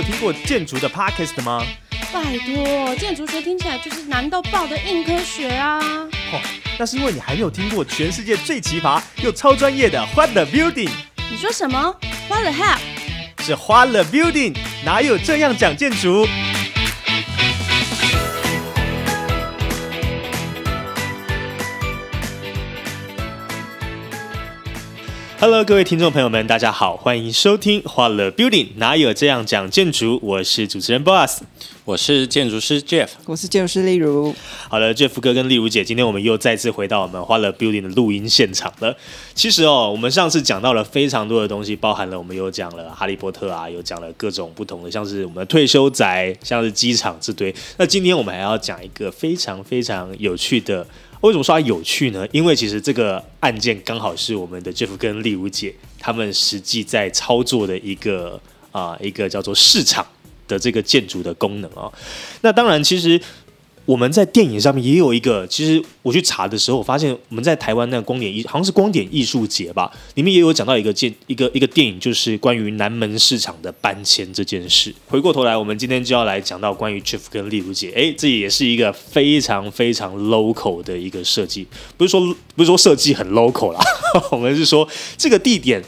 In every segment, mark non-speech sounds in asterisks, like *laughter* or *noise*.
有听过建筑的 Podcast 吗？拜托，建筑学听起来就是难到爆的硬科学啊！哦，那是因为你还没有听过全世界最奇葩又超专业的 What the Building。你说什么？What the hell？是 What the Building，哪有这样讲建筑？Hello，各位听众朋友们，大家好，欢迎收听《花了 Building》，哪有这样讲建筑？我是主持人 Boss，我是建筑师 Jeff，我是建筑师例如。好了，Jeff 哥跟例如姐，今天我们又再次回到我们花了 Building 的录音现场了。其实哦，我们上次讲到了非常多的东西，包含了我们有讲了哈利波特啊，有讲了各种不同的，像是我们的退休宅，像是机场这堆。那今天我们还要讲一个非常非常有趣的。为什么说它有趣呢？因为其实这个案件刚好是我们的 Jeff 跟丽如姐他们实际在操作的一个啊一个叫做市场的这个建筑的功能啊。那当然，其实。我们在电影上面也有一个，其实我去查的时候，我发现我们在台湾那个光点艺，好像是光点艺术节吧，里面也有讲到一个建一个一个电影，就是关于南门市场的搬迁这件事。回过头来，我们今天就要来讲到关于 Jeff 跟丽如姐，哎，这也是一个非常非常 local 的一个设计，不是说不是说设计很 local 啦，*laughs* 我们是说这个地点。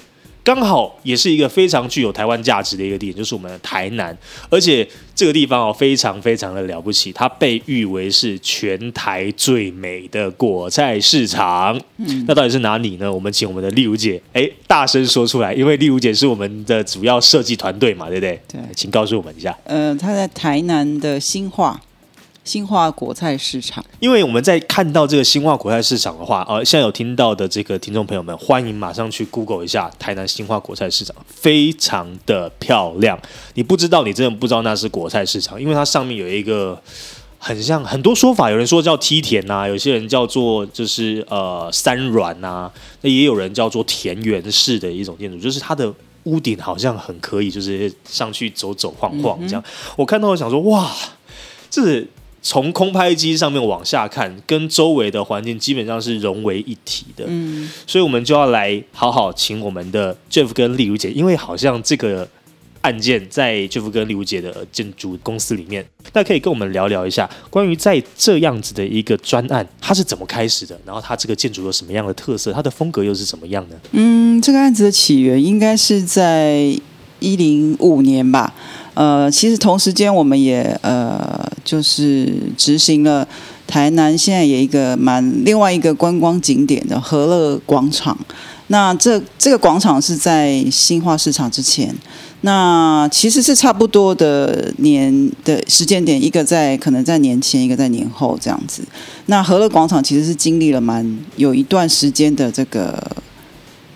刚好也是一个非常具有台湾价值的一个地点，就是我们的台南，而且这个地方哦非常非常的了不起，它被誉为是全台最美的果菜市场。嗯，那到底是哪里呢？我们请我们的丽如姐，哎，大声说出来，因为丽如姐是我们的主要设计团队嘛，对不对？对，请告诉我们一下。呃，它在台南的新化。新化果菜市场，因为我们在看到这个新化果菜市场的话，呃，现在有听到的这个听众朋友们，欢迎马上去 Google 一下台南新化果菜市场，非常的漂亮。你不知道，你真的不知道那是果菜市场，因为它上面有一个很像很多说法，有人说叫梯田呐，有些人叫做就是呃山峦呐，那也有人叫做田园式的一种建筑，就是它的屋顶好像很可以，就是上去走走晃晃这样。我看到我想说，哇，这。从空拍机上面往下看，跟周围的环境基本上是融为一体的。嗯，所以我们就要来好好请我们的 Jeff 跟丽如姐，因为好像这个案件在 Jeff 跟丽如姐的建筑公司里面，那可以跟我们聊聊一下，关于在这样子的一个专案，它是怎么开始的？然后它这个建筑有什么样的特色？它的风格又是怎么样呢？嗯，这个案子的起源应该是在一零五年吧。呃，其实同时间我们也呃，就是执行了台南现在有一个蛮另外一个观光景点的和乐广场。那这这个广场是在新化市场之前，那其实是差不多的年的时间点，一个在可能在年前，一个在年后这样子。那和乐广场其实是经历了蛮有一段时间的这个。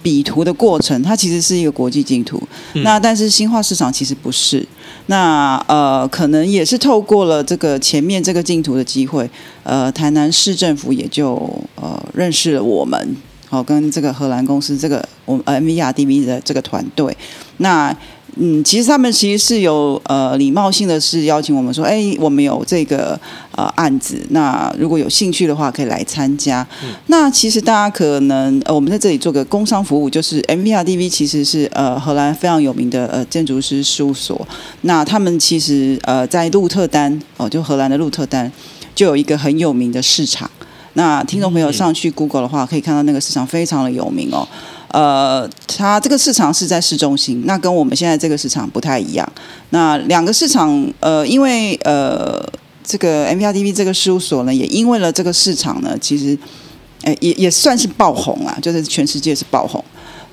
比图的过程，它其实是一个国际竞图，那但是新化市场其实不是，那呃可能也是透过了这个前面这个竞图的机会，呃台南市政府也就呃认识了我们，好跟这个荷兰公司这个我们 M V R D V 的这个团队，那。嗯，其实他们其实是有呃礼貌性的是邀请我们说，哎，我们有这个呃案子，那如果有兴趣的话可以来参加。那其实大家可能呃我们在这里做个工商服务，就是 MVRDV 其实是呃荷兰非常有名的呃建筑师事务所。那他们其实呃在鹿特丹哦，就荷兰的鹿特丹就有一个很有名的市场。那听众朋友上去 Google 的话，可以看到那个市场非常的有名哦。呃，它这个市场是在市中心，那跟我们现在这个市场不太一样。那两个市场，呃，因为呃，这个 M P R D V 这个事务所呢，也因为了这个市场呢，其实，呃，也也算是爆红啊，就是全世界是爆红。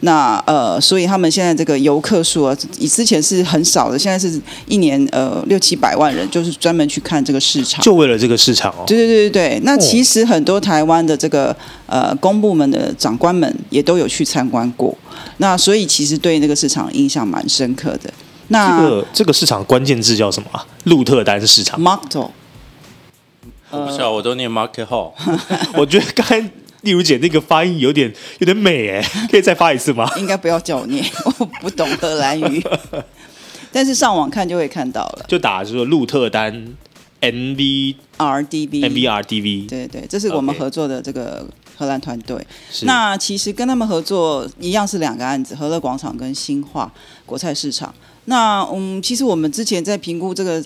那呃，所以他们现在这个游客数啊，以之前是很少的，现在是一年呃六七百万人，就是专门去看这个市场，就为了这个市场哦。对对对对对。那其实很多台湾的这个呃公部门的长官们也都有去参观过，那所以其实对那个市场印象蛮深刻的。那这个这个市场关键字叫什么？鹿特丹市场。Market。我不知道，我都念 Market Hall。*laughs* 我觉得刚才。例如姐那个发音有点有点美哎，*laughs* 可以再发一次吗？应该不要叫我念，*laughs* 我不懂荷兰语。*laughs* 但是上网看就会看到了，就打说鹿特丹 M V R D V M V R D V，对对，这是我们合作的这个荷兰团队。那其实跟他们合作一样是两个案子，和乐广场跟新化国菜市场。那嗯，其实我们之前在评估这个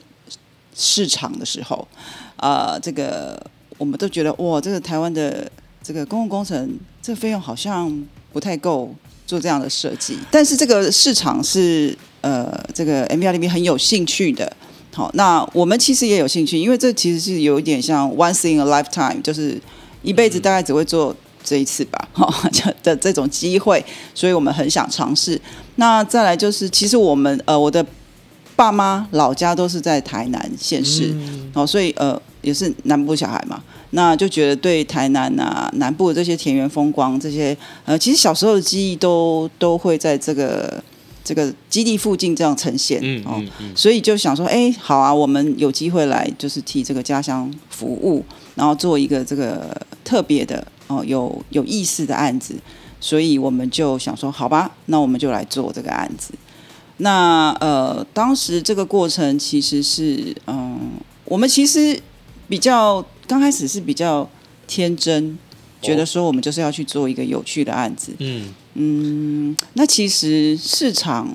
市场的时候，呃，这个我们都觉得哇，这个台湾的这个公共工程这个费用好像不太够做这样的设计，但是这个市场是呃，这个 M B R 里面很有兴趣的。好，那我们其实也有兴趣，因为这其实是有一点像 once in a lifetime，就是一辈子大概只会做这一次吧，*laughs* 哈，的这种机会，所以我们很想尝试。那再来就是，其实我们呃，我的爸妈老家都是在台南县市，哦，所以呃也是南部小孩嘛，那就觉得对台南啊南部的这些田园风光这些呃，其实小时候的记忆都都会在这个这个基地附近这样呈现，嗯哦，嗯嗯，所以就想说，哎，好啊，我们有机会来就是替这个家乡服务，然后做一个这个特别的哦有有意思的案子，所以我们就想说，好吧，那我们就来做这个案子。那呃，当时这个过程其实是，嗯，我们其实比较刚开始是比较天真，觉得说我们就是要去做一个有趣的案子。嗯，嗯，那其实市场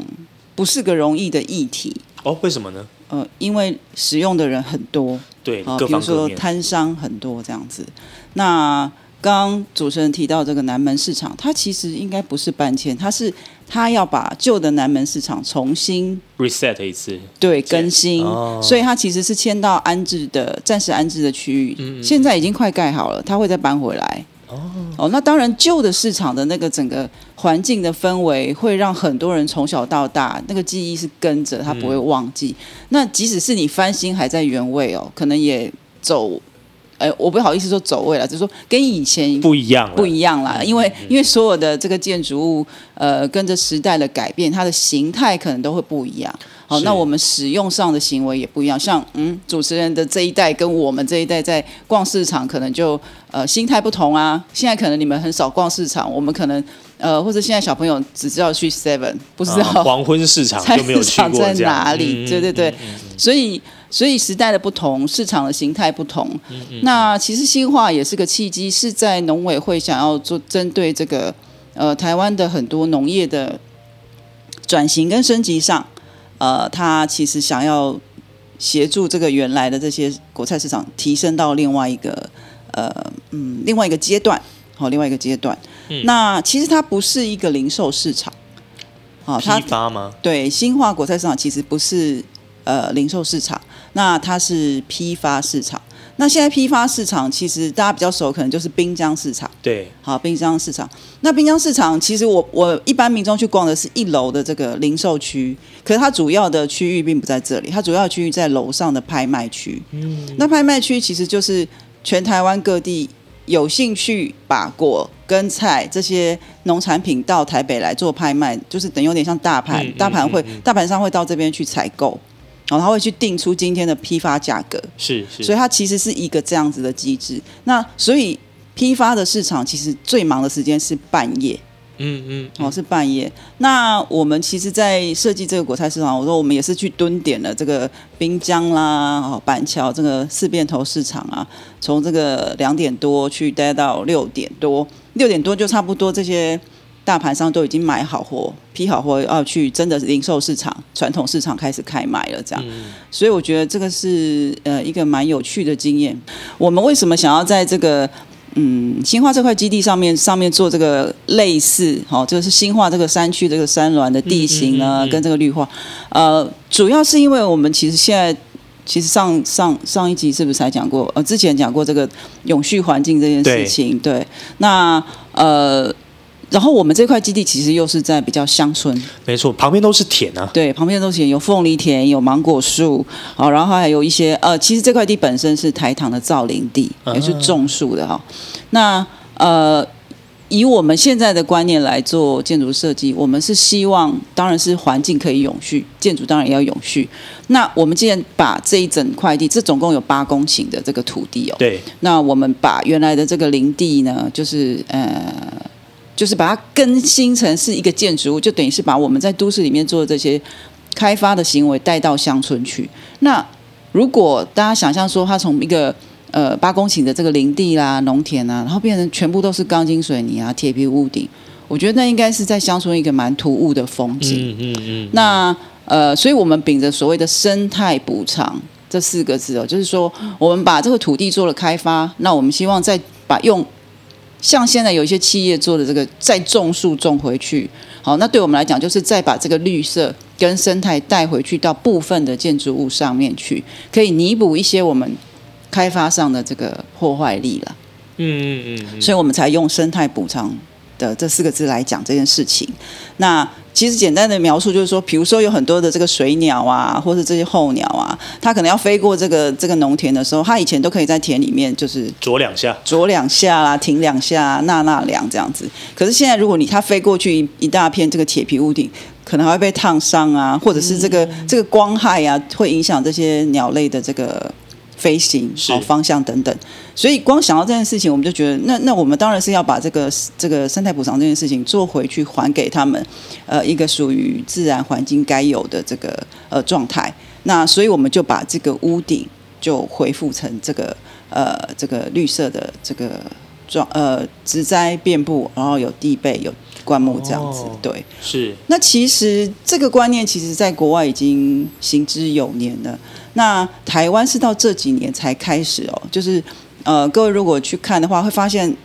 不是个容易的议题，哦，为什么呢？呃，因为使用的人很多对，比如说摊商很多这样子。那刚刚主持人提到这个南门市场，它其实应该不是搬迁，它是它要把旧的南门市场重新 reset 一次，对更新，哦。所以他其实是迁到安置的暂时安置的区域，嗯嗯现在已经快盖好了，他会再搬回来。哦，那当然，旧的市场的那个整个环境的氛围，会让很多人从小到大那个记忆是跟着，他不会忘记。那即使是你翻新还在原位哦，可能也走，哎，我不好意思说走位了，就是说跟以前不一样，不一样啦，因为因为所有的这个建筑物，呃，跟着时代的改变，它的形态可能都会不一样。好，那我们使用上的行为也不一样。像嗯，主持人的这一代跟我们这一代在逛市场，可能就呃心态不同啊。现在可能你们很少逛市场，我们可能呃，或者现在小朋友只知道去 Seven，不知道、啊黄昏市场菜就没有在过哪里？嗯对对对，所以所以时代的不同，市场的形态不同。嗯那其实新化也是个契机，是在农委会想要做针对这个呃台湾的很多农业的转型跟升级上，呃，他其实想要协助这个原来的这些国菜市场提升到另外一个呃嗯另外一个阶段，好、另外一个阶段。嗯那其实它不是一个零售市场，好、它批发吗？对，新化国菜市场其实不是呃零售市场，那它是批发市场。那现在批发市场其实大家比较熟，可能就是滨江市场。对，好，滨江市场。那滨江市场其实我我一般民众去逛的是一楼的这个零售区，可是它主要的区域并不在这里，它主要区域在楼上的拍卖区。嗯，那拍卖区其实就是全台湾各地有兴趣把果跟菜这些农产品到台北来做拍卖，就是等于有点像大盘，嗯大盘会、大盘商会到这边去采购，然后他会去定出今天的批发价格。是是，所以它其实是一个这样子的机制。那所以批发的市场其实最忙的时间是半夜，嗯嗯，哦，是半夜。那我们其实，在设计这个果菜市场，我说我们也是去蹲点了这个滨江啦，哦，板桥这个四变头市场啊，从这个两点多去待到六点多，六点多就差不多这些。大盘商都已经买好货、批好货，要去真的零售市场、传统市场开始开卖了，这样。所以我觉得这个是呃一个蛮有趣的经验。我们为什么想要在这个嗯新化这块基地上面上面做这个类似，好、这个是新化这个山区这个山峦的地形呢，跟这个绿化，呃，主要是因为我们其实现在。其实上上上一集是不是才讲过？呃，之前讲过这个永续环境这件事情。对，那呃，然后我们这块基地其实又是在比较乡村，没错，旁边都是田啊，对，旁边都是田有凤梨田，有芒果树，好，然后还有一些呃，其实这块地本身是台糖的造林地，啊也是种树的哈。那呃，以我们现在的观念来做建筑设计，我们是希望，当然是环境可以永续，建筑当然也要永续。那我们既然把这一整块地，这总共有八公顷的这个土地哦，对，那我们把原来的这个林地呢，就是呃，就是把它更新成是一个建筑物，就等于是把我们在都市里面做的这些开发的行为带到乡村去。那如果大家想象说，它从一个呃八公顷的这个林地啦、农田啊，然后变成全部都是钢筋水泥啊、铁皮屋顶，我我觉得那应该是在乡村一个蛮突兀的风景。嗯嗯嗯，那呃，所以我们秉着所谓的生态补偿这四个字哦，就是说我们把这个土地做了开发，那我们希望再把用像现在有一些企业做的这个再种树种回去，好，那对我们来讲就是再把这个绿色跟生态带回去到部分的建筑物上面去，可以弥补一些我们开发上的这个破坏力了。嗯嗯嗯，所以我们才用生态补偿的这四个字来讲这件事情。那其实简单的描述就是说，比如说有很多的这个水鸟啊，或是这些候鸟啊，它可能要飞过这个这个农田的时候，它以前都可以在田里面就是啄两下，啄两下啦，停两下，纳纳凉这样子。可是现在如果你它飞过去一一大片这个铁皮屋顶，可能还会被烫伤啊，或者是这个、这个光害啊，会影响这些鸟类的这个飞行是好方向等等。所以光想到这件事情，我们就觉得，那那我们当然是要把这个这个生态补偿这件事情做回去，还给他们，呃，一个属于自然环境该有的这个呃状态。那所以我们就把这个屋顶就恢复成这个呃这个绿色的这个状呃植栽遍布，然后有地被有灌木这样子，哦对。是那其实这个观念，其实在国外已经行之有年了。那台湾是到这几年才开始哦，就是呃，各位如果去看的话，会发现，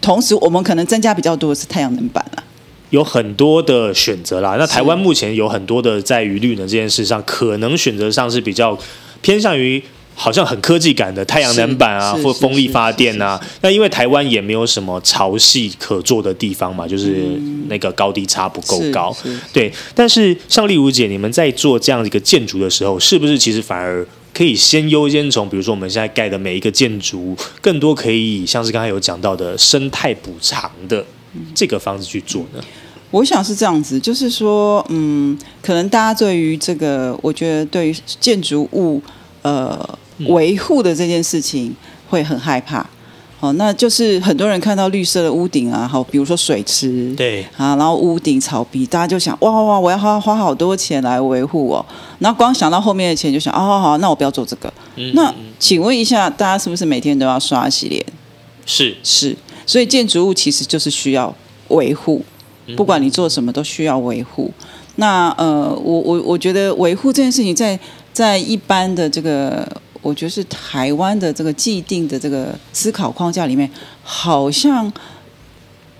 同时我们可能增加比较多的是太阳能板了。有很多的选择啦。那台湾目前有很多的在于绿能这件事上，可能选择上是比较偏向于。好像很科技感的太阳能板啊，或风力发电啊。那因为台湾也没有什么潮汐可做的地方嘛，就是那个高低差不够高。对，但是像丽如姐，你们在做这样一个建筑的时候，是不是其实反而可以先优先从，比如说我们现在盖的每一个建筑，更多可以像是刚才有讲到的生态补偿的这个方式去做呢？我想是这样子，就是说，嗯，可能大家对于这个，我觉得对于建筑物呃维护的这件事情会很害怕。哦，那就是很多人看到绿色的屋顶啊，好，比如说水池，对，啊，然后屋顶草皮，大家就想，哇哇哇，我要花花好多钱来维护哦。然后光想到后面的钱，就想，哦，好好，那我不要做这个。那请问一下，大家是不是每天都要刷洗脸？是是，所以建筑物其实就是需要维护，不管你做什么都需要维护。那呃，我我我觉得维护这件事情在，在一般的这个，我觉得是台湾的这个既定的这个思考框架里面，好像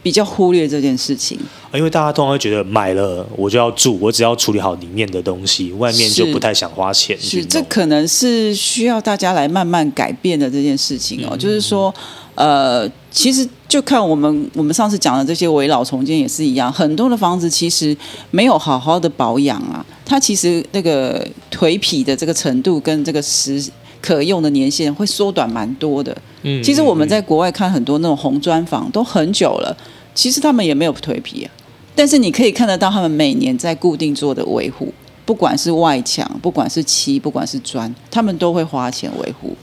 比较忽略这件事情。因为大家通常会觉得买了我就要住，我只要处理好里面的东西，外面就不太想花钱去是，这可能是需要大家来慢慢改变的这件事情哦。就是说，呃，其实就看我们我们上次讲的这些围老重建也是一样，很多的房子其实没有好好的保养啊，它其实那个颓圮的这个程度跟这个时可用的年限会缩短蛮多的。嗯其实我们在国外看很多那种红砖房都很久了，其实他们也没有蜕皮啊，但是你可以看得到他们每年在固定做的维护，不管是外墙，不管是漆，不管是砖，他们都会花钱维护。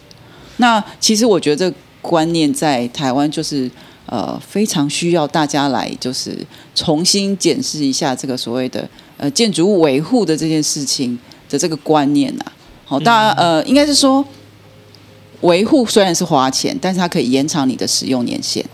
那其实我觉得这观念在台湾就是呃非常需要大家来就是重新检视一下这个所谓的呃建筑物维护的这件事情的这个观念呐、好，大家呃应该是说维护虽然是花钱，但是它可以延长你的使用年限。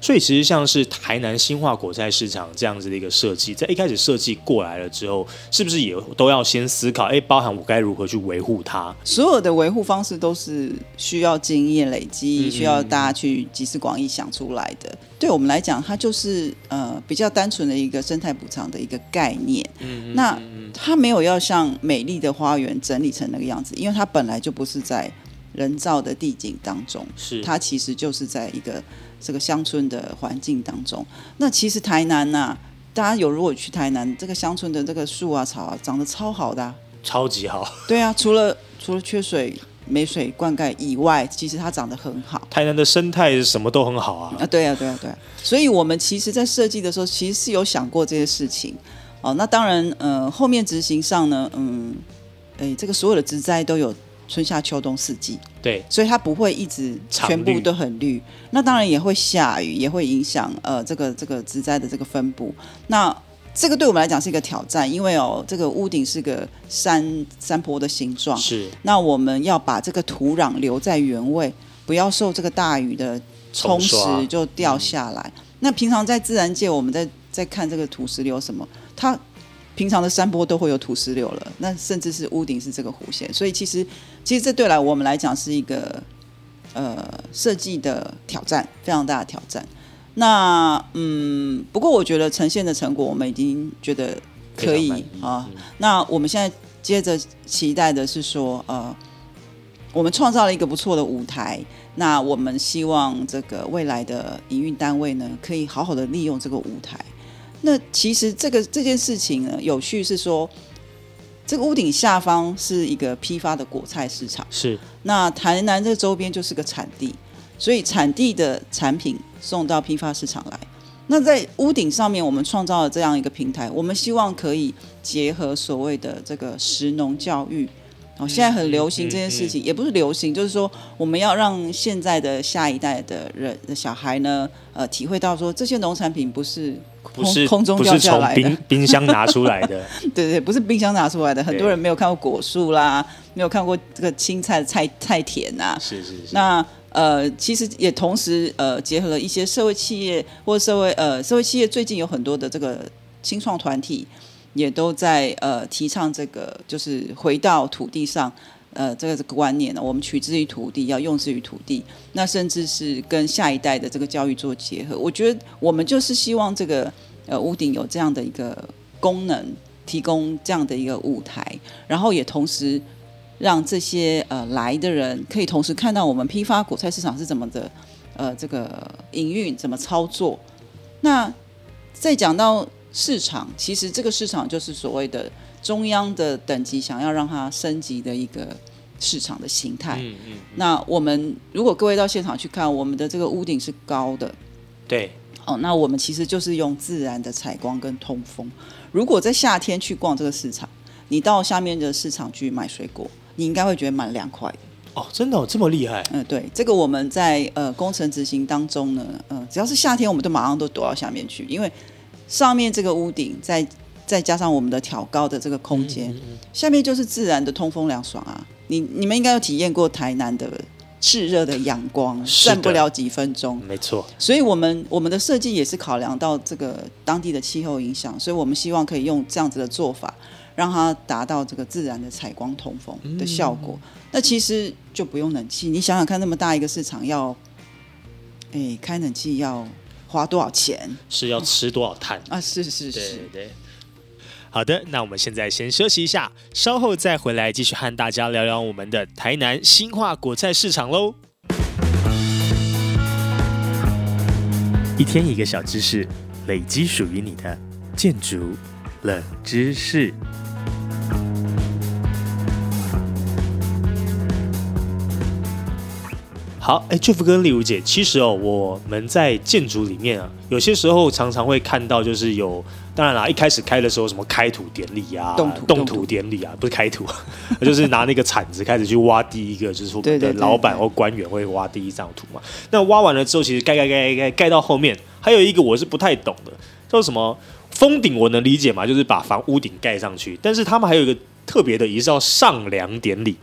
所以其实像是台南新化果菜市场这样子的一个设计，在一开始设计过来了之后，是不是也都要先思考？哎，包含我该如何去维护它？所有的维护方式都是需要经验累积，需要大家去集思广益想出来的。对我们来讲，它就是呃比较单纯的一个生态补偿的一个概念。嗯那它没有要像美丽的花园整理成那个样子，因为它本来就不是在人造的地景当中，是它其实就是在一个这个乡村的环境当中。那其实台南呐、大家有如果去台南，这个乡村的这个树啊草啊长得超好的啊、超级好。对啊，除了除了缺水、没水灌溉以外，其实它长得很好台南的生态什么都很好啊。啊。对啊，对啊，对啊。所以我们其实，在设计的时候，其实是有想过这些事情。哦，那当然，呃，后面执行上呢，嗯，诶，这个所有的植栽都有春夏秋冬四季，对，所以它不会一直全部都很绿。那当然也会下雨，也会影响呃这个这个植栽的这个分布。那这个对我们来讲是一个挑战，因为哦，这个屋顶是个山山坡的形状，是那我们要把这个土壤留在原位，不要受这个大雨的冲蚀就掉下来。那平常在自然界，我们在在看这个土石流什么，它平常的山坡都会有土石流了，那甚至是屋顶是这个弧线，所以其实其实这对来我们来讲是一个呃设计的挑战，非常大的挑战。那嗯，不过我觉得呈现的成果我们已经觉得可以啊。嗯那我们现在接着期待的是说，呃，我们创造了一个不错的舞台。那我们希望这个未来的营运单位呢，可以好好的利用这个舞台。那其实这个这件事情呢，有趣是说，这个屋顶下方是一个批发的果菜市场。是那台南这周边就是个产地，所以产地的产品送到批发市场来。那在屋顶上面，我们创造了这样一个平台，我们希望可以结合所谓的这个食农教育。哦，现在很流行这件事情，也不是流行，就是说我们要让现在的下一代的人的小孩呢，呃，体会到说这些农产品不是空不是空中不是从掉下来的，冰冰箱拿出来的？*laughs* 对对，不是冰箱拿出来的。很多人没有看过果树啦，没有看过这个青菜的菜菜田啊。是是是。那呃，其实也同时呃，结合了一些社会企业或社会呃社会企业，最近有很多的这个青创团体，也都在呃提倡这个，就是回到土地上。呃，这个观念呢，我们取之于土地，要用之于土地，那甚至是跟下一代的这个教育做结合。我觉得我们就是希望这个呃屋顶有这样的一个功能，提供这样的一个舞台，然后也同时让这些呃来的人可以同时看到我们批发果菜市场是怎么的呃这个营运怎么操作。那再讲到市场，其实这个市场就是所谓的中央的等级想要让它升级的一个市场的形态。嗯嗯，那我们如果各位到现场去看，我们的这个屋顶是高的，对，哦，那我们其实就是用自然的采光跟通风。如果在夏天去逛这个市场，你到下面的市场去买水果，你应该会觉得蛮凉快的。哦，真的、哦、这么厉害？嗯，对，这个我们在呃工程执行当中呢，呃，只要是夏天，我们都马上都躲到下面去，因为上面这个屋顶再再加上我们的挑高的这个空间，下面就是自然的通风凉爽啊。你你们应该有体验过台南的炽热的阳光，站不了几分钟。没错，所以我们我们的设计也是考量到这个当地的气候影响，所以我们希望可以用这样子的做法，让它达到这个自然的采光通风的效果。那其实就不用冷气，你想想看，那么大一个市场要，哎，开冷气要花多少钱是要吃多少碳？啊？是是对是，对。好的，那我们现在先休息一下，稍后再回来继续和大家聊聊我们的台南新化果菜市场喽。一天一个小知识，累积属于你的建筑冷知识。好，哎，Jeff 跟丽如姐，其实哦，我们在建筑里面啊，有些时候常常会看到，就是有，当然啦，一开始开的时候什么开土典礼啊，动土动土典礼啊，不是开土，*laughs* 就是拿那个铲子开始去挖第一个，就是我们的老板或官员会挖第一张图嘛。那挖完了之后，其实盖盖盖盖盖盖到后面，还有一个我是不太懂的，叫什么封顶，我能理解嘛，就是把房屋顶盖上去，但是他们还有一个特别的仪式叫上梁典礼。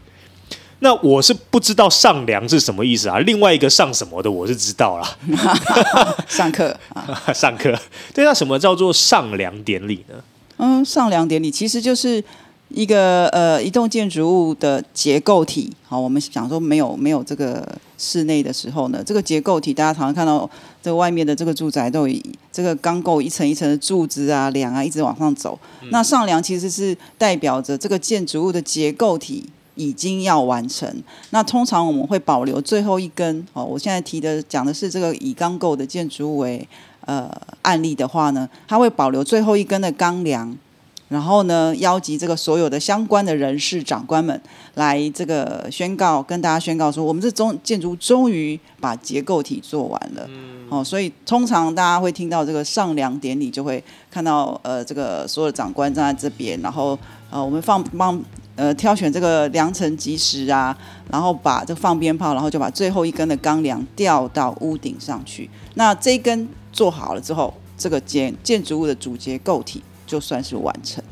那我是不知道上梁是什么意思啊，另外一个上什么的我是知道啦，*laughs* 上课啊，*laughs* 上课。对，那什么叫做上梁典礼呢？嗯，上梁典礼其实就是一个呃一栋建筑物的结构体。好，我们想说没有没有这个室内的时候呢，这个结构体大家常常看到这个外面的这个住宅都有这个钢构一层一层的柱子啊梁啊一直往上走。那上梁其实是代表着这个建筑物的结构体。已经要完成，那通常我们会保留最后一根哦。我现在提的讲的是这个以钢构的建筑物为呃案例的话呢，它会保留最后一根的钢梁，然后呢，邀集这个所有的相关的人士长官们来这个宣告，跟大家宣告说，我们这中建筑终于把结构体做完了。哦，所以通常大家会听到这个上梁典礼，就会看到呃这个所有的长官站在这边，然后呃我们放帮呃挑选这个良辰吉时啊，然后把这放鞭炮，然后就把最后一根的钢梁吊到屋顶上去。那这一根做好了之后，这个建建筑物的主结构体就算是完成。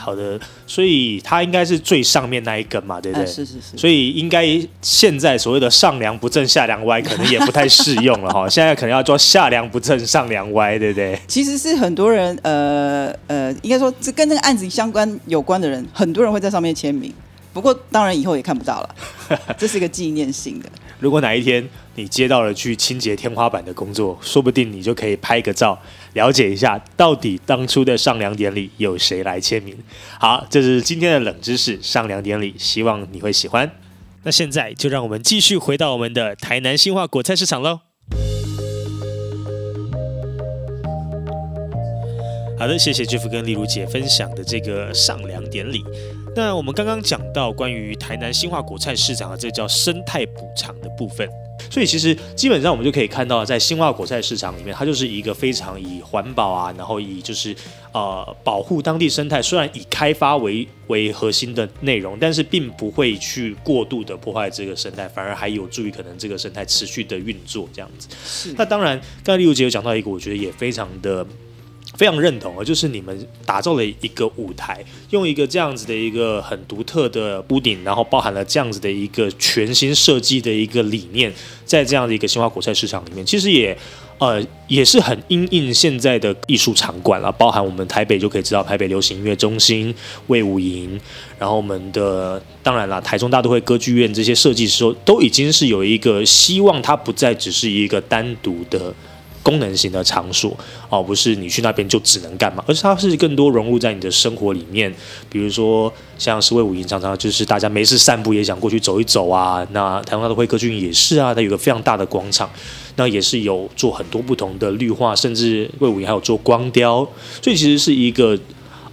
好的，所以它应该是最上面那一根嘛，对不哎，对？是是是。所以应该现在所谓的上梁不正下梁歪，可能也不太适用了哈。*laughs* 现在可能要做下梁不正上梁歪，对不对？其实是很多人，呃呃，应该说这跟这个案子相关有关的人，很多人会在上面签名。不过当然以后也看不到了，*laughs* 这是一个纪念性的。如果哪一天你接到了去清洁天花板的工作，说不定你就可以拍个照，了解一下到底当初的上梁典礼有谁来签名。好，这是今天的冷知识上梁典礼，希望你会喜欢。那现在就让我们继续回到我们的台南新化果菜市场喽。好的，谢谢 Jeff 跟丽如姐分享的这个上梁典礼。那我们刚刚讲到关于台南新化果菜市场的这叫生态补偿的部分，所以其实基本上我们就可以看到，在新化果菜市场里面，它就是一个非常以环保啊，然后以就是呃保护当地生态，虽然以开发为为核心的内容，但是并不会去过度的破坏这个生态，反而还有助于可能这个生态持续的运作这样子。是那当然，刚才丽如姐有讲到一个，我觉得也非常的。非常认同啊，就是你们打造了一个舞台，用一个这样子的一个很独特的屋顶，然后包含了这样子的一个全新设计的一个理念，在这样的一个新华国菜市场里面，其实也呃也是很因应现在的艺术场馆了，包含我们台北就可以知道台北流行音乐中心、魏武营，然后我们的当然了台中大都会歌剧院这些设计师都已经是有一个希望，它不再只是一个单独的。功能型的场所哦，不是你去那边就只能干嘛，而是它是更多融入在你的生活里面。比如说，像是魏武营常常就是大家没事散步也想过去走一走啊。那台湾大都会歌剧院也是啊，它有个非常大的广场，那也是有做很多不同的绿化，甚至魏武营还有做光雕，所以其实是一个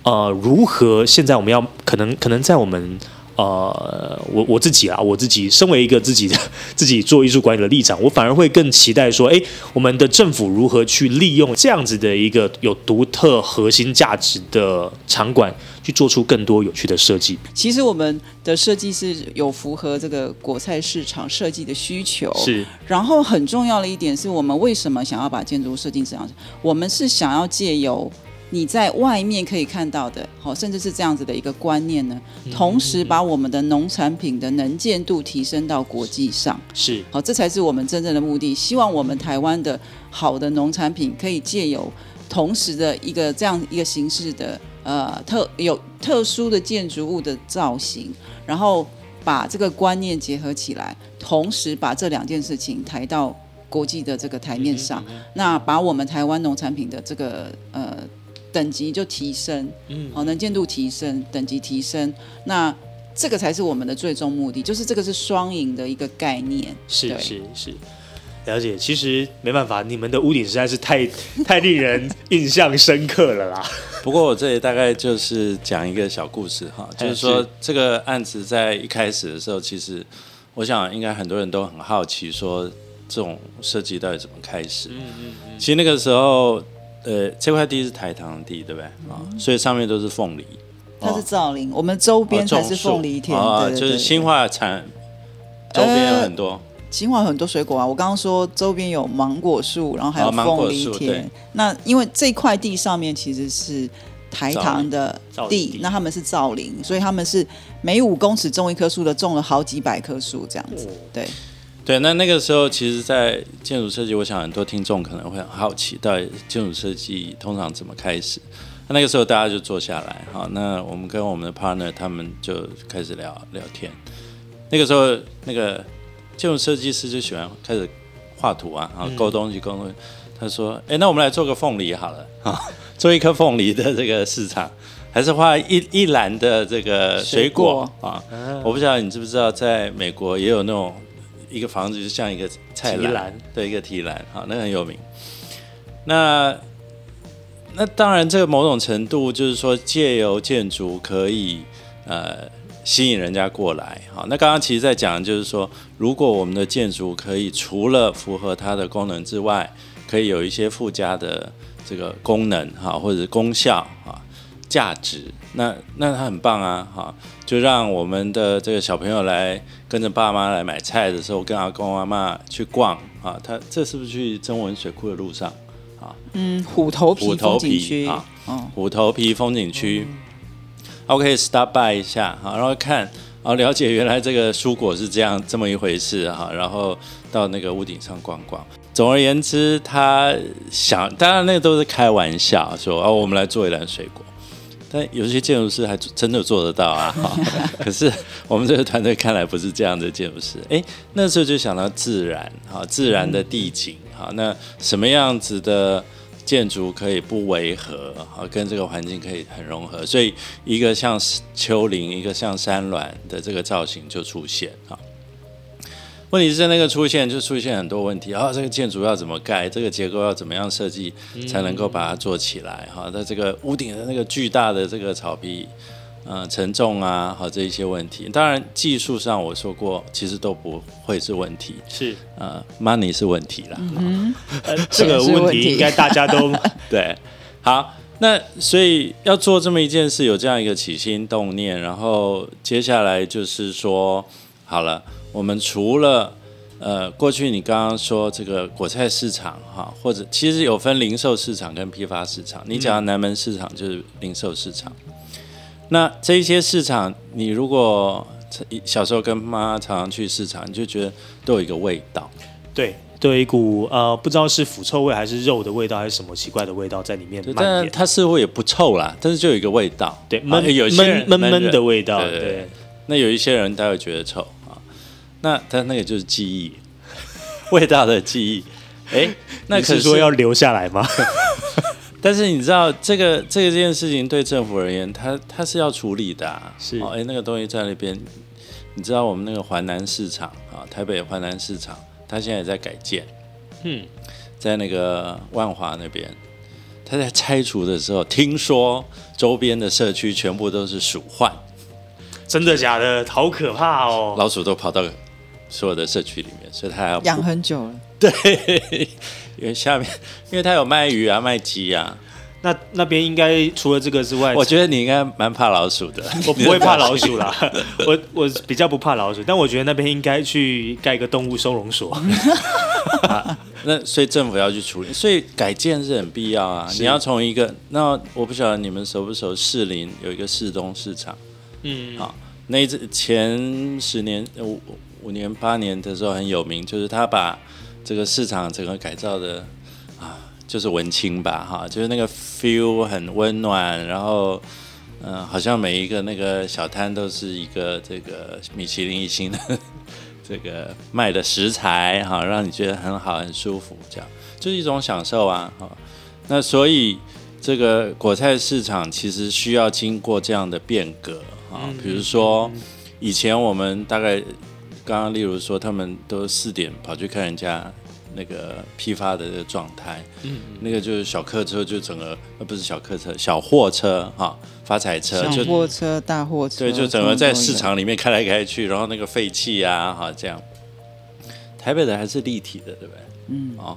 呃，如何现在我们要可能可能在我们。呃，我我自己啊，我自己身为一个自己的 *laughs* 自己做艺术管理的立场，我反而会更期待说，哎，我们的政府如何去利用这样子的一个有独特核心价值的场馆，去做出更多有趣的设计。其实我们的设计是有符合这个国菜市场设计的需求，是。然后很重要的一点是我们为什么想要把建筑设计这样？我们是想要借由你在外面可以看到的，好，甚至是这样子的一个观念呢，同时把我们的农产品的能见度提升到国际上，是好，这才是我们真正的目的。希望我们台湾的好的农产品可以借由同时的一个这样一个形式的呃特有特殊的建筑物的造型，然后把这个观念结合起来，同时把这两件事情抬到国际的这个台面上，那把我们台湾农产品的这个呃。等级就提升，嗯，好，能见度提升，等级提升，那这个才是我们的最终目的，就是这个是双赢的一个概念。是是是，了解。其实没办法，你们的屋顶实在是太 *laughs* 太令人印象深刻了啦。*laughs* 不过我这里大概就是讲一个小故事哈，就是说这个案子在一开始的时候，其实我想应该很多人都很好奇，说这种设计到底怎么开始？嗯嗯嗯。其实那个时候。呃，这块地是台糖地，对不对啊？所以上面都是凤梨，它是造林，我们周边才是凤梨田，啊，就是新化产周边有很多，新化很多水果啊。我刚刚说周边有芒果树，然后还有凤梨田。那因为这块地上面其实是台糖的地，那他们是造林，所以他们是每五公尺种一棵树的，种了好几百棵树这样子，对。对，那那个时候，其实，在建筑设计，我想很多听众可能会很好奇，到底建筑设计通常怎么开始？那那个时候，大家就坐下来，好，那我们跟我们的 partner 他们就开始聊聊天。那个时候，那个建筑设计师就喜欢开始画图啊，然后勾东西，勾东西。他说：“哎，那我们来做个凤梨好了，啊，*laughs* 做一颗凤梨的这个市场，还是画一一篮的这个水果啊？我不知道你知不知道，在美国也有那种。”一个房子就像一个菜篮，对，一个提篮，好，那很有名。那那当然，这个某种程度就是说，借由建筑可以呃吸引人家过来。好，那刚刚其实在讲，就是说，如果我们的建筑可以除了符合它的功能之外，可以有一些附加的这个功能哈，或者是功效啊。价值，那那他很棒啊，哈，就让我们的这个小朋友来跟着爸妈来买菜的时候，跟阿公阿妈去逛啊，他这是不是去增文水库的路上啊？嗯，虎头皮虎头皮啊，虎头皮风景区。OK stop by 一下哈，然后看，然后了解原来这个蔬果是这样这么一回事哈，然后到那个屋顶上逛逛。总而言之，他想，当然那个都是开玩笑，说哦，我们来做一篮水果。但有些建筑师还真的做得到啊！*laughs* 可是我们这个团队看来不是这样的建筑师。哎，那时候就想到自然，哈，自然的地景，哈，那什么样子的建筑可以不违和，哈，跟这个环境可以很融合？所以一个像丘陵，一个像山峦的这个造型就出现，哈。问题是那个出现就出现很多问题啊，这个建筑要怎么盖，这个结构要怎么样设计才能够把它做起来？哈，那这个屋顶的那个巨大的这个草皮，呃，沉重啊，好这一些问题，当然技术上我说过，其实都不会是问题，是呃，money 是问题了，这个问题应该大家都 *laughs* 对。好，那所以要做这么一件事，有这样一个起心动念，然后接下来就是说，好了。我们除了呃，过去你刚刚说这个果菜市场哈，或者其实有分零售市场跟批发市场。你讲南门市场就是零售市场。那这一些市场，你如果小时候跟妈妈常常去市场，你就觉得都有一个味道。对，都有一股呃，不知道是腐臭味还是肉的味道，还是什么奇怪的味道在里面蔓延。它似乎也不臭啦，但是就有一个味道，对，闷有闷闷闷的味道。对，那有一些人他会觉得臭。那他那个就是记忆，*laughs* 味道的记忆。哎，*laughs* 那可是说要留下来吗？*laughs* 但是你知道，这个这件事情对政府而言，他他是要处理的。是，哎，那个东西在那边，你知道我们那个华南市场啊，台北华南市场，它现在也在改建。嗯，在那个万华那边，他在拆除的时候，听说周边的社区全部都是鼠患。真的假的？好可怕哦！老鼠都跑到。所有的社区里面，所以他要养很久了。*laughs* 对，因为下面，因为他有卖鱼啊，卖鸡啊。那那边应该除了这个之外，我觉得你应该蛮怕老鼠的。*laughs* 我不会怕老鼠啦，*laughs* 我我比较不怕老鼠，但我觉得那边应该去盖一个动物收容所。那所以政府要去处理，所以改建是很必要啊。你要从一个，那我不晓得你们熟不熟，士林有一个市东市场。嗯，好，那前十年我。五年八年的时候很有名，就是他把这个市场整个改造的啊，就是文青吧，哈，就是那个 feel 很温暖，然后嗯，好像每一个那个小摊都是一个这个米其林一星的 *laughs* 这个卖的食材，哈，让你觉得很好很舒服，这样就是一种享受啊，哈。那所以这个果菜市场其实需要经过这样的变革啊，比如说以前我们大概。刚刚例如说，他们都四点跑去看人家那个批发的状态，嗯，那个就是小客车就整个，呃，不是小客车，小货车哈，发财车，小货车、大货车，对，就整个在市场里面开来开去，然后那个废气啊，哈，这样。台北的还是立体的，对不对？嗯，哦，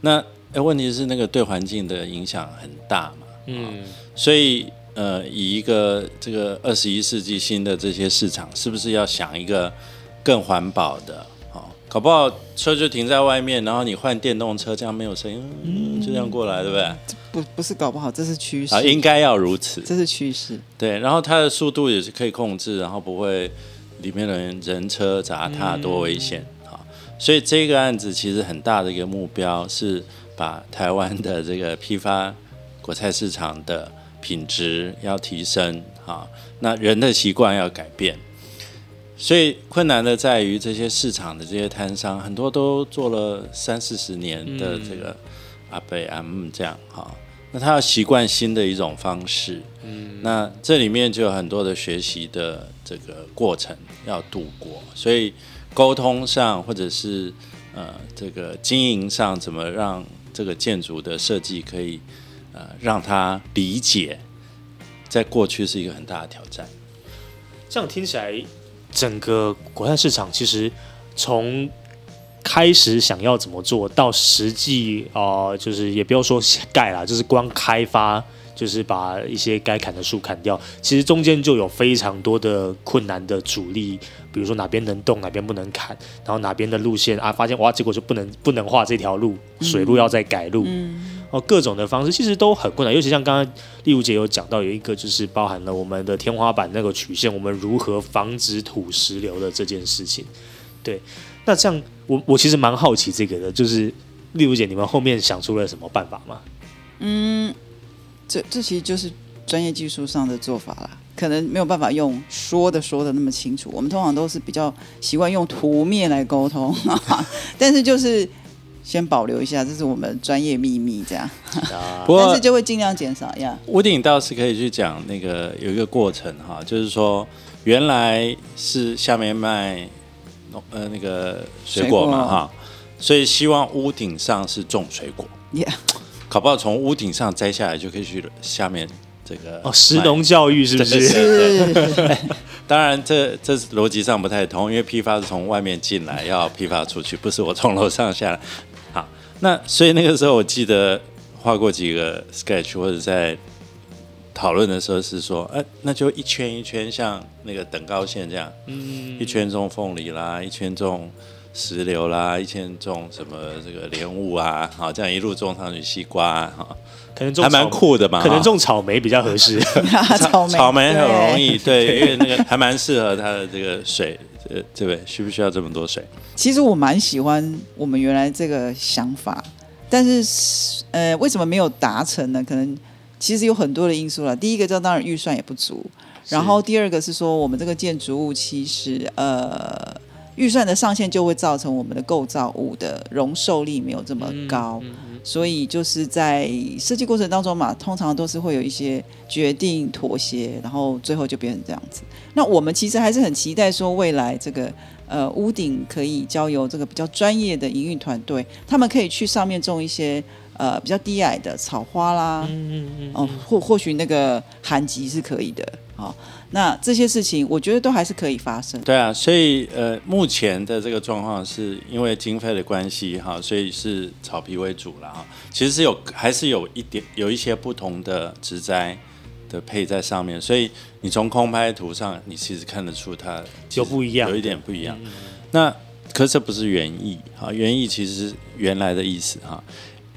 那哎，问题是那个对环境的影响很大嘛，嗯，所以呃，以一个这个二十一世纪新的这些市场，是不是要想一个？更环保的，好，搞不好车就停在外面，然后你换电动车，这样没有声音，就这样过来，对不对？不，不是搞不好，这是趋势啊，应该要如此，这是趋势。对，然后它的速度也是可以控制，然后不会里面的人人车杂踏多危险啊。所以这个案子其实很大的一个目标是把台湾的这个批发果菜市场的品质要提升啊，那人的习惯要改变。所以困难的在于这些市场的这些摊商，很多都做了三四十年的这个阿贝阿姆这样哈，那他要习惯新的一种方式，嗯，那这里面就有很多的学习的这个过程要度过，所以沟通上或者是呃这个经营上，怎么让这个建筑的设计可以呃让他理解，在过去是一个很大的挑战。这样听起来。整个国菜市场其实从开始想要怎么做到实际啊，就是也不要说盖啦，就是光开发，就是把一些该砍的树砍掉。其实中间就有非常多的困难的阻力，比如说哪边能动，哪边不能砍，然后哪边的路线啊，发现哇，结果就不能不能画这条路，水路要再改路。哦，各种的方式其实都很困难，尤其像刚刚丽如姐有讲到，有一个就是包含了我们的天花板那个曲线，我们如何防止土石流的这件事情。对，那这样我我其实蛮好奇这个的，就是丽如姐，你们后面想出了什么办法吗？嗯这这其实就是专业技术上的做法啦，可能没有办法用说的说的那么清楚。我们通常都是比较习惯用图面来沟通，*laughs* 但是就是先保留一下，这是我们专业秘密，这样。啊 *laughs* 不过但是就会尽量减少呀。屋顶倒是可以去讲那个有一个过程哈，就是说原来是下面卖农呃那个水果嘛哈，所以希望屋顶上是种水果，Yeah，搞不好从屋顶上摘下来就可以去下面这个哦，食农教育是不对是？是 *laughs* 当然这这是逻辑上不太通，因为批发是从外面进来要批发出去，不是我从楼上下来。好，那所以那个时候我记得画过几个 sketch 或者在讨论的时候是说，呃，那就一圈一圈像那个等高线这样，嗯。一圈种凤梨啦，一圈种石榴啦，一圈种什么这个莲雾啊，好，这样一路种上去，西瓜啊，哈可能种还蛮酷的嘛，可能种草莓比较合适。*laughs* 草莓，草莓很容。易，对，因为那个还蛮适合它的这个水，呃，对不对？需不需要这么多水？其实我蛮喜欢我们原来这个想法，但是呃，为什么没有达成呢？可能其实有很多的因素了。第一个，这当然预算也不足，然后第二个是说我们这个建筑物其实呃。预算的上限就会造成我们的构造物的容受力没有这么高，所以就是在设计过程当中嘛，通常都是会有一些决定妥协，然后最后就变成这样子。那我们其实还是很期待说未来这个呃屋顶可以交由这个比较专业的营运团队，他们可以去上面种一些呃比较低矮的草花啦，嗯嗯嗯哦，或或许那个寒极是可以的，哦，那这些事情我觉得都还是可以发生。对啊，所以呃，目前的这个状况是因为经费的关系哈，所以是草皮为主了哈。其实是有还是有一点有一些不同的植栽的配在上面，所以你从空拍图上，你其实看得出它有不一样有一点不一样。那可是这不是原意哈，原意其实是原来的意思哈。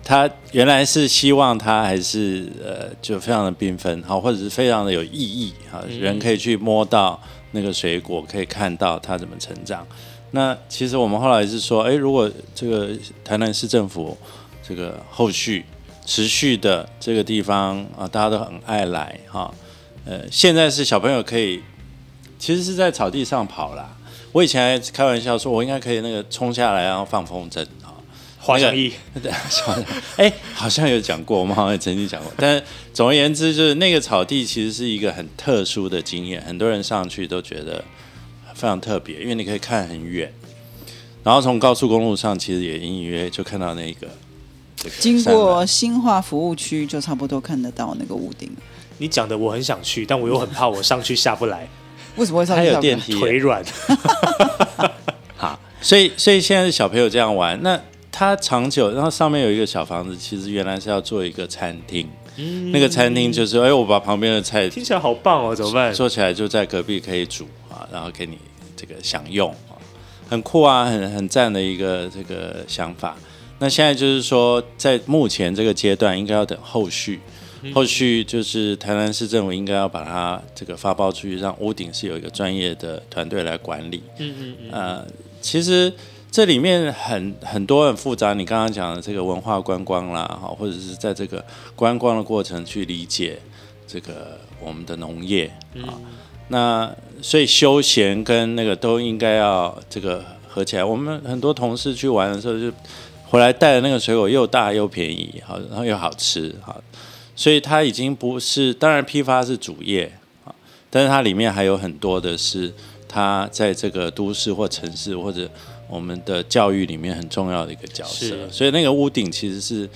他原来是希望它还是呃，就非常的缤纷好，或者是非常的有意义哈，人可以去摸到那个水果，可以看到它怎么成长。那其实我们后来是说，诶，如果这个台南市政府这个后续持续的这个地方啊，大家都很爱来哈，呃，现在是小朋友可以，其实是在草地上跑啦。我以前还开玩笑说，我应该可以那个冲下来，然后放风筝。滑翔翼，对，哎，好像有讲过，我们好像也曾经讲过。但总而言之，就是那个草地其实是一个很特殊的经验，很多人上去都觉得非常特别，因为你可以看很远，然后从高速公路上其实也隐隐约约就看到那个。这个经过峦新化服务区，就差不多看得到那个屋顶。你讲的我很想去，但我又很怕我上去下不来，为什么会上还去上不来有电梯，腿软。*laughs* 好，所以所以现在是小朋友这样玩，那他长久，然后上面有一个小房子，其实原来是要做一个餐厅，那个餐厅就是，哎，我把旁边的菜听起来好棒哦，怎么办？做起来就在隔壁可以煮啊，然后给你这个享用啊，很酷啊，很很赞的一个这个想法。那现在就是说，在目前这个阶段，应该要等后续，后续就是台南市政府应该要把它这个发包出去，让屋顶是有一个专业的团队来管理。嗯嗯嗯，呃，其实这里面很很多很复杂，你刚刚讲的这个文化观光啦，哈，或者是在这个观光的过程去理解这个我们的农业啊，那所以休闲跟那个都应该要这个合起来。我们很多同事去玩的时候，就回来带的那个水果又大又便宜，好，然后又好吃，好，所以它已经不是，当然批发是主业啊，但是它里面还有很多的是。它在这个都市或城市或者我们的教育里面很重要的一个角色，所以那个屋顶其实是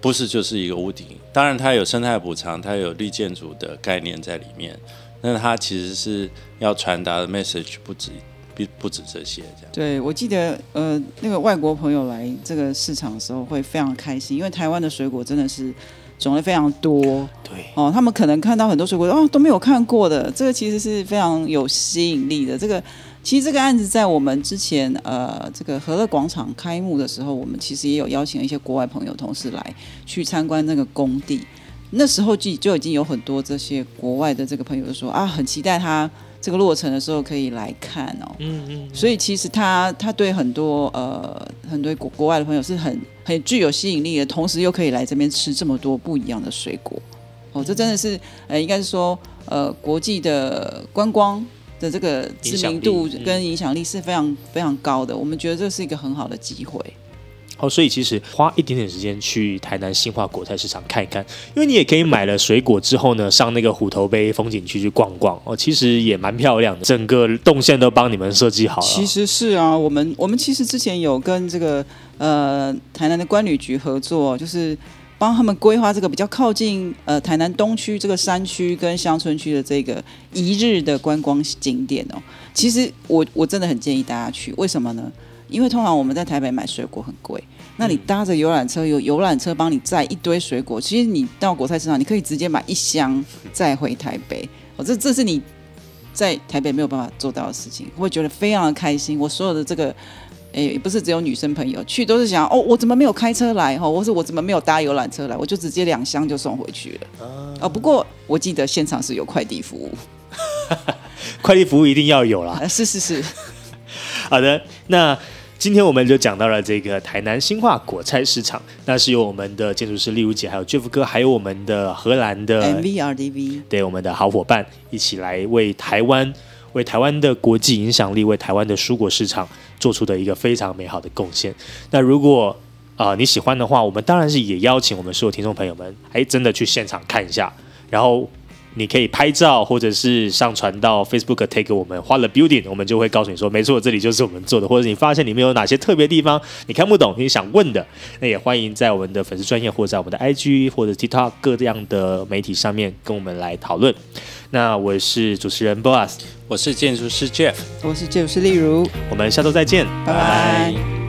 不是就是一个屋顶？当然它有生态补偿，它有绿建筑的概念在里面，那它其实是要传达的 message 不止不不止这些这样。对，我记得呃，那个外国朋友来这个市场的时候会非常开心，因为台湾的水果真的是种类非常多对，哦，他们可能看到很多水果哦都没有看过的，这个其实是非常有吸引力的。这个其实这个案子在我们之前呃这个和乐广场开幕的时候，我们其实也有邀请一些国外朋友同事来去参观那个工地。那时候就就已经有很多这些国外的这个朋友就说啊，很期待他这个落成的时候可以来看哦。嗯嗯，所以其实他他对很多呃很多国国外的朋友是很很具有吸引力的，同时又可以来这边吃这么多不一样的水果。哦，这真的是呃，应该是说呃，国际的观光的这个知名度跟影响力是非常非常高的。我们觉得这是一个很好的机会。哦，所以其实花一点点时间去台南新化果菜市场看一看，因为你也可以买了水果之后呢，上那个虎头杯风景区去逛逛哦，其实也蛮漂亮的，整个动线都帮你们设计好了。其实是啊，我们我们其实之前有跟这个呃台南的关旅局合作，就是帮他们规划这个比较靠近呃台南东区这个山区跟乡村区的这个一日的观光景点哦。其实我我真的很建议大家去，为什么呢？因为通常我们在台北买水果很贵，那你搭着游览车，有游览车帮你载一堆水果，其实你到国菜市场，你可以直接买一箱再回台北。哦，这这是你在台北没有办法做到的事情，会觉得非常的开心。我所有的这个，诶，不是只有女生朋友去，都是想哦，我怎么没有开车来哈，或是我怎么没有搭游览车来，我就直接两箱就送回去了。哦，不过我记得现场是有快递服务，*laughs* 快递服务一定要有啦。呃，是是是，*laughs* 好的，那今天我们就讲到了这个台南新化果菜市场，那是由我们的建筑师丽如姐，还有 Jeff 哥，还有我们的荷兰的 MVRDV 对我们的好伙伴一起来为台湾、为台湾的国际影响力、为台湾的蔬果市场做出的一个非常美好的贡献。那如果啊、你喜欢的话，我们当然是也邀请我们所有听众朋友们，哎，真的去现场看一下，然后。你可以拍照，或者是上传到 Facebook take 我们花了 building，我们就会告诉你说，没错，这里就是我们做的，或者你发现里面有哪些特别地方你看不懂，你想问的，那也欢迎在我们的粉丝专业或者在我们的 IG 或者 TikTok 各样的媒体上面跟我们来讨论。那我是主持人 Boas，我是建筑师 Jeff。我是建筑师例如，我们下周再见，拜拜。